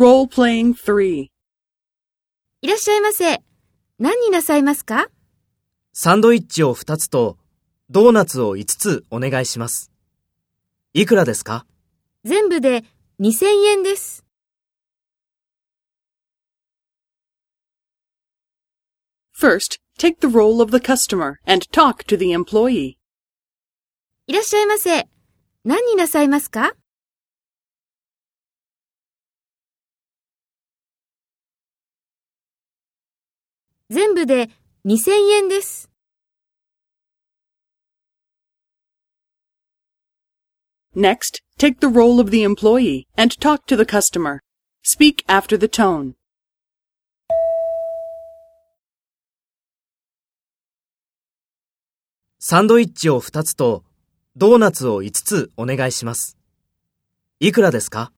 Role playing 3. いらっしゃいませ。何になさいますか？サンドイッチを2つとドーナツを5つお願いします。いくらですか？全部で2000円です。First, take the role of the customer and talk to the employee. いらっしゃいませ。何になさいますか？全部で2000円です。Next, take the role of the employee and talk to the customer. Speak after the tone. サンドイッチを2つとドーナツを5つお願いします。いくらですか